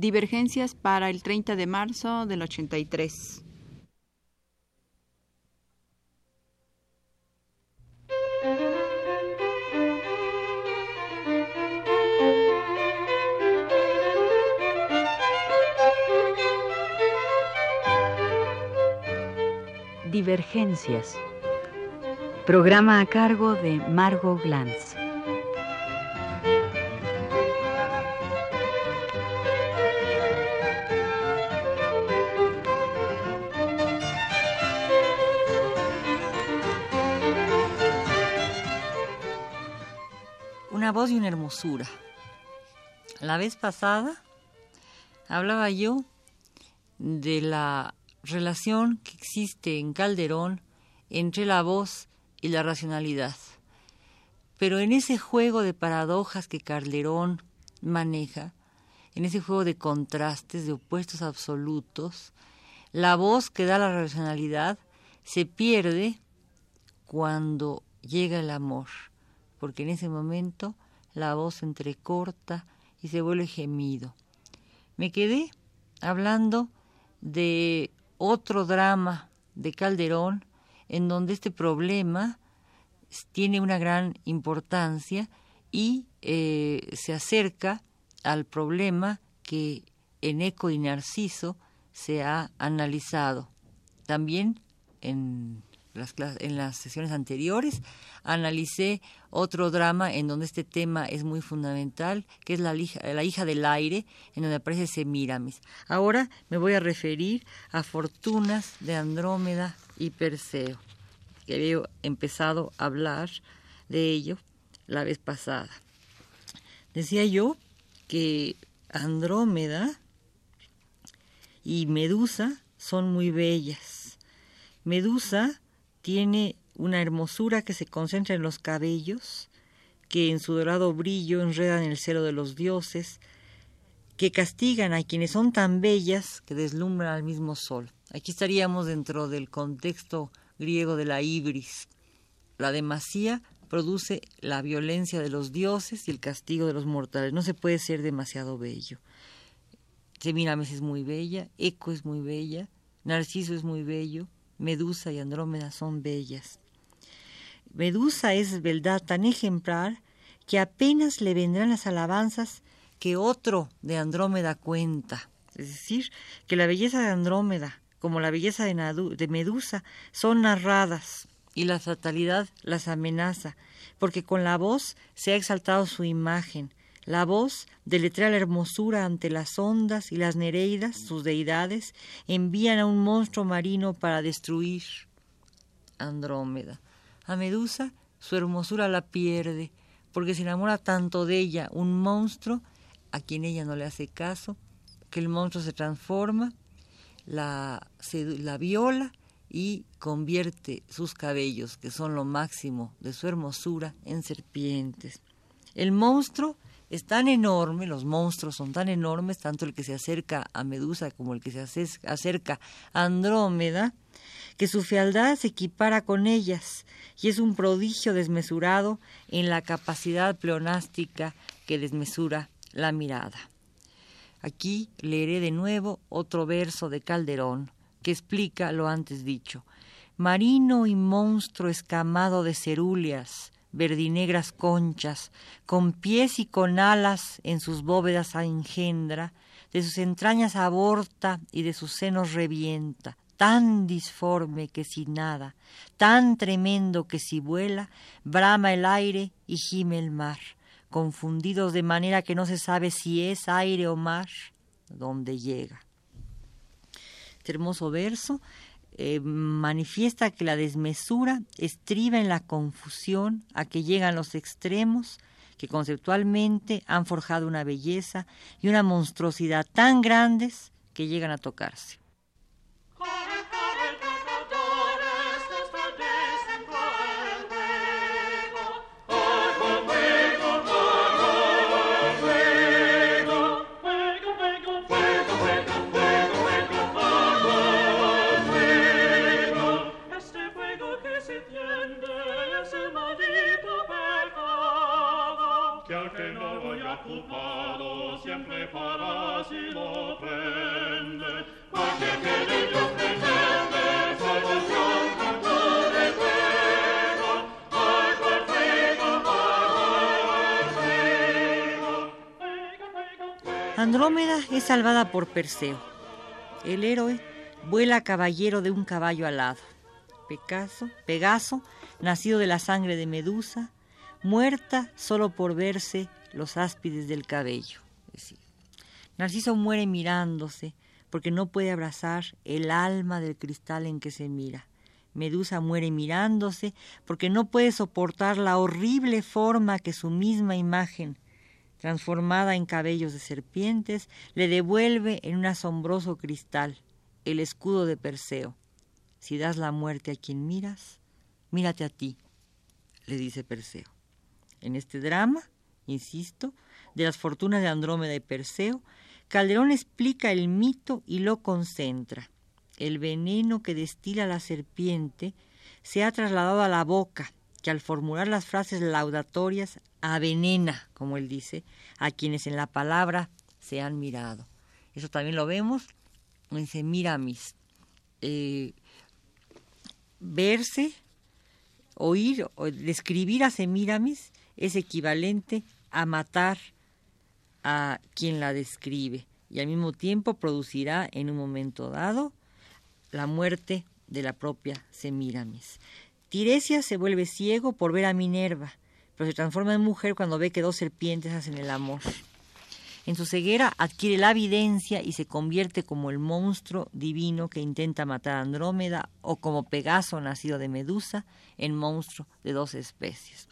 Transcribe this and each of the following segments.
Divergencias para el 30 de marzo del 83. Divergencias. Programa a cargo de Margot Glantz. Y una hermosura. La vez pasada hablaba yo de la relación que existe en Calderón entre la voz y la racionalidad. Pero en ese juego de paradojas que Calderón maneja, en ese juego de contrastes, de opuestos absolutos, la voz que da la racionalidad se pierde cuando llega el amor, porque en ese momento la voz entrecorta y se vuelve gemido. Me quedé hablando de otro drama de Calderón en donde este problema tiene una gran importancia y eh, se acerca al problema que en Eco y Narciso se ha analizado. También en en las sesiones anteriores analicé otro drama en donde este tema es muy fundamental, que es la, la hija del aire, en donde aparece Semíramis. Ahora me voy a referir a Fortunas de Andrómeda y Perseo, que había empezado a hablar de ello la vez pasada. Decía yo que Andrómeda y Medusa son muy bellas. Medusa tiene una hermosura que se concentra en los cabellos, que en su dorado brillo enredan el celo de los dioses, que castigan a quienes son tan bellas que deslumbran al mismo sol. Aquí estaríamos dentro del contexto griego de la ibris. La demasía produce la violencia de los dioses y el castigo de los mortales. No se puede ser demasiado bello. Semiramis es muy bella, Eco es muy bella, Narciso es muy bello, Medusa y Andrómeda son bellas. Medusa es verdad tan ejemplar que apenas le vendrán las alabanzas que otro de Andrómeda cuenta. Es decir, que la belleza de Andrómeda, como la belleza de Medusa, son narradas y la fatalidad las amenaza, porque con la voz se ha exaltado su imagen, la voz deletrea la hermosura ante las ondas y las nereidas, sus deidades, envían a un monstruo marino para destruir Andrómeda. A Medusa su hermosura la pierde, porque se enamora tanto de ella un monstruo a quien ella no le hace caso, que el monstruo se transforma, la, la viola y convierte sus cabellos, que son lo máximo de su hermosura, en serpientes. El monstruo es tan enorme, los monstruos son tan enormes, tanto el que se acerca a Medusa como el que se acerca a Andrómeda, que su fealdad se equipara con ellas y es un prodigio desmesurado en la capacidad pleonástica que desmesura la mirada. Aquí leeré de nuevo otro verso de Calderón que explica lo antes dicho. Marino y monstruo escamado de cerúleas, verdinegras conchas, con pies y con alas en sus bóvedas engendra, de sus entrañas aborta y de sus senos revienta, tan disforme que si nada, tan tremendo que si vuela, brama el aire y gime el mar, confundidos de manera que no se sabe si es aire o mar, donde llega. Este hermoso verso eh, manifiesta que la desmesura estriba en la confusión a que llegan los extremos que conceptualmente han forjado una belleza y una monstruosidad tan grandes que llegan a tocarse. No voy ocupado siempre para si lo prende, cualquier que de Dios pretende, salvación con tu recuerdo, ay, por fuego, Andrómeda es salvada por Perseo. El héroe vuela caballero de un caballo alado. Pegaso, Pegaso, nacido de la sangre de Medusa, muerta solo por verse los áspides del cabello. Narciso muere mirándose, porque no puede abrazar el alma del cristal en que se mira. Medusa muere mirándose, porque no puede soportar la horrible forma que su misma imagen, transformada en cabellos de serpientes, le devuelve en un asombroso cristal, el escudo de Perseo. Si das la muerte a quien miras, mírate a ti, le dice Perseo. En este drama, insisto, de las fortunas de Andrómeda y Perseo, Calderón explica el mito y lo concentra. El veneno que destila la serpiente se ha trasladado a la boca, que al formular las frases laudatorias avenena, como él dice, a quienes en la palabra se han mirado. Eso también lo vemos en Semiramis. Eh, verse, oír, o describir a Semiramis es equivalente a matar a quien la describe y al mismo tiempo producirá en un momento dado la muerte de la propia Semiramis. Tiresias se vuelve ciego por ver a Minerva, pero se transforma en mujer cuando ve que dos serpientes hacen el amor. En su ceguera adquiere la evidencia y se convierte como el monstruo divino que intenta matar a Andrómeda o como Pegaso nacido de Medusa en monstruo de dos especies.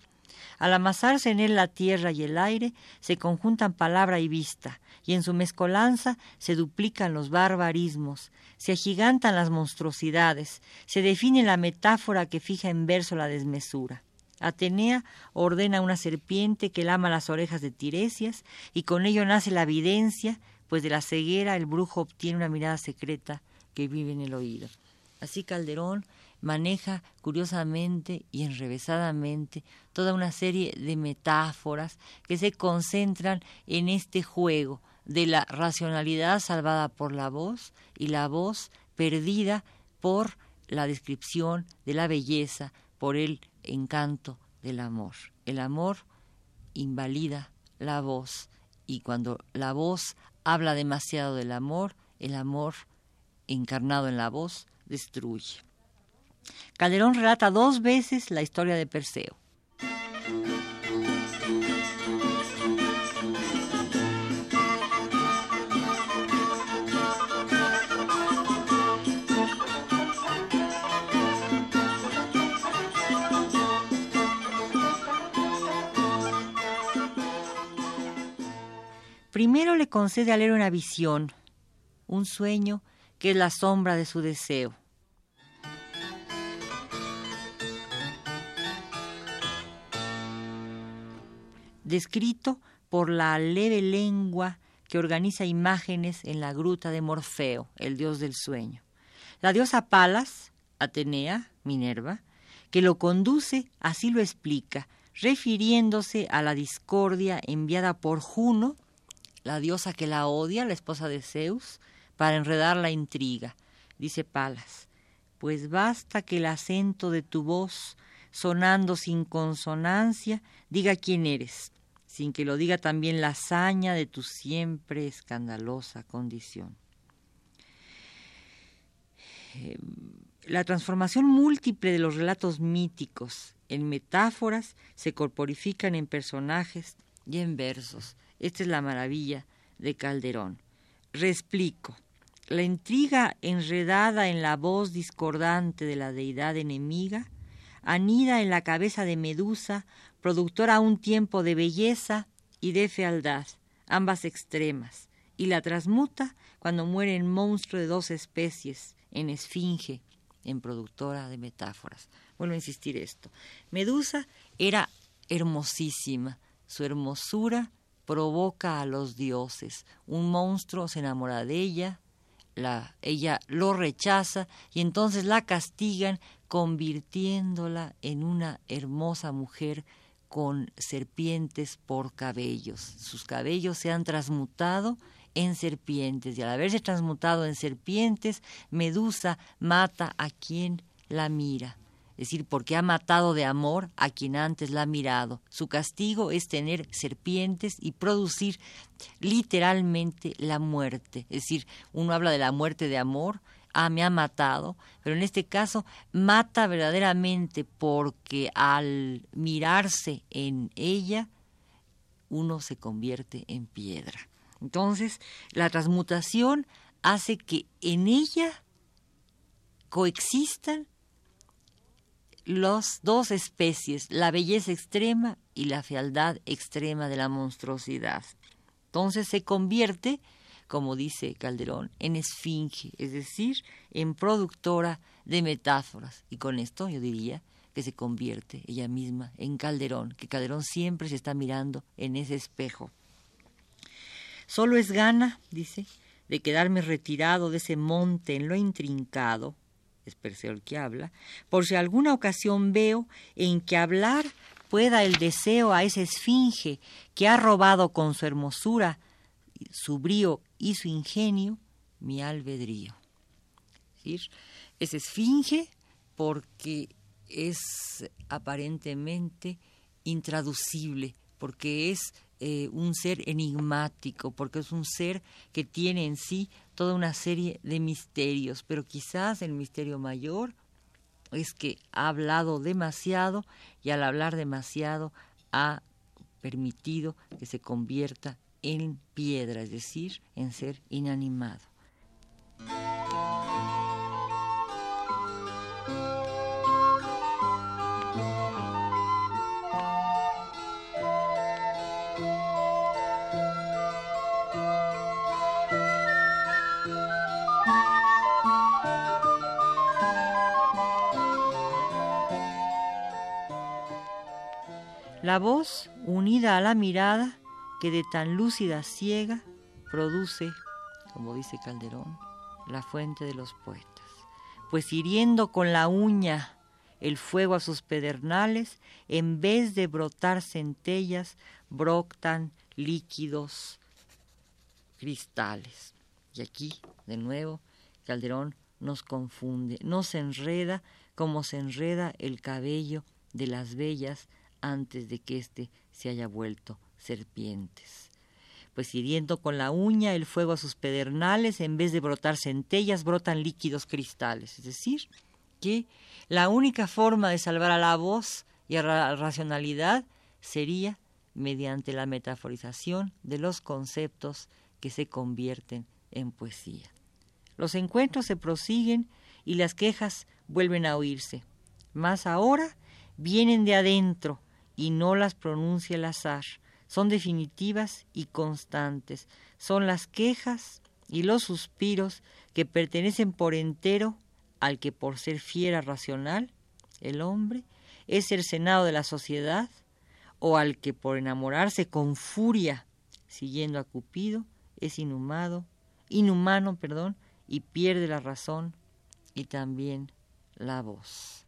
Al amasarse en él la tierra y el aire, se conjuntan palabra y vista, y en su mezcolanza se duplican los barbarismos, se agigantan las monstruosidades, se define la metáfora que fija en verso la desmesura. Atenea ordena una serpiente que lama las orejas de Tiresias, y con ello nace la evidencia, pues de la ceguera el brujo obtiene una mirada secreta que vive en el oído. Así Calderón maneja curiosamente y enrevesadamente toda una serie de metáforas que se concentran en este juego de la racionalidad salvada por la voz y la voz perdida por la descripción de la belleza, por el encanto del amor. El amor invalida la voz y cuando la voz habla demasiado del amor, el amor encarnado en la voz destruye. Calderón relata dos veces la historia de Perseo. Primero le concede al héroe una visión, un sueño que es la sombra de su deseo. Descrito por la leve lengua que organiza imágenes en la gruta de Morfeo, el dios del sueño. La diosa Palas, Atenea, Minerva, que lo conduce, así lo explica, refiriéndose a la discordia enviada por Juno, la diosa que la odia, la esposa de Zeus, para enredar la intriga. Dice Palas, pues basta que el acento de tu voz, sonando sin consonancia, diga quién eres sin que lo diga también la hazaña de tu siempre escandalosa condición. Eh, la transformación múltiple de los relatos míticos en metáforas se corporifican en personajes y en versos. Esta es la maravilla de Calderón. Reexplico. La intriga enredada en la voz discordante de la deidad enemiga anida en la cabeza de Medusa productora a un tiempo de belleza y de fealdad, ambas extremas, y la transmuta cuando muere en monstruo de dos especies, en esfinge, en productora de metáforas. Vuelvo a insistir esto. Medusa era hermosísima, su hermosura provoca a los dioses. Un monstruo se enamora de ella, la, ella lo rechaza y entonces la castigan convirtiéndola en una hermosa mujer con serpientes por cabellos. Sus cabellos se han transmutado en serpientes y al haberse transmutado en serpientes, Medusa mata a quien la mira. Es decir, porque ha matado de amor a quien antes la ha mirado. Su castigo es tener serpientes y producir literalmente la muerte. Es decir, uno habla de la muerte de amor, ah, me ha matado, pero en este caso mata verdaderamente porque al mirarse en ella, uno se convierte en piedra. Entonces, la transmutación hace que en ella coexistan las dos especies, la belleza extrema y la fealdad extrema de la monstruosidad. Entonces se convierte, como dice Calderón, en esfinge, es decir, en productora de metáforas. Y con esto yo diría que se convierte ella misma en Calderón, que Calderón siempre se está mirando en ese espejo. Solo es gana, dice, de quedarme retirado de ese monte en lo intrincado, es Perseo el que habla, por si alguna ocasión veo en que hablar pueda el deseo a esa esfinge que ha robado con su hermosura, su brío y su ingenio mi albedrío. Es esfinge porque es aparentemente intraducible, porque es eh, un ser enigmático, porque es un ser que tiene en sí toda una serie de misterios, pero quizás el misterio mayor es que ha hablado demasiado y al hablar demasiado ha permitido que se convierta en piedra, es decir, en ser inanimado. La voz, unida a la mirada, que de tan lúcida ciega produce, como dice Calderón, la fuente de los poetas. Pues hiriendo con la uña el fuego a sus pedernales, en vez de brotar centellas, brotan líquidos cristales. Y aquí, de nuevo, Calderón nos confunde, nos enreda como se enreda el cabello de las bellas antes de que éste se haya vuelto serpientes. Pues hiriendo con la uña el fuego a sus pedernales, en vez de brotar centellas, brotan líquidos cristales. Es decir, que la única forma de salvar a la voz y a la racionalidad sería mediante la metaforización de los conceptos que se convierten en poesía. Los encuentros se prosiguen y las quejas vuelven a oírse. Más ahora vienen de adentro, y no las pronuncia el azar. Son definitivas y constantes. Son las quejas y los suspiros que pertenecen por entero al que por ser fiera racional, el hombre, es el senado de la sociedad, o al que por enamorarse con furia, siguiendo a Cupido, es inhumado, inhumano, perdón, y pierde la razón y también la voz.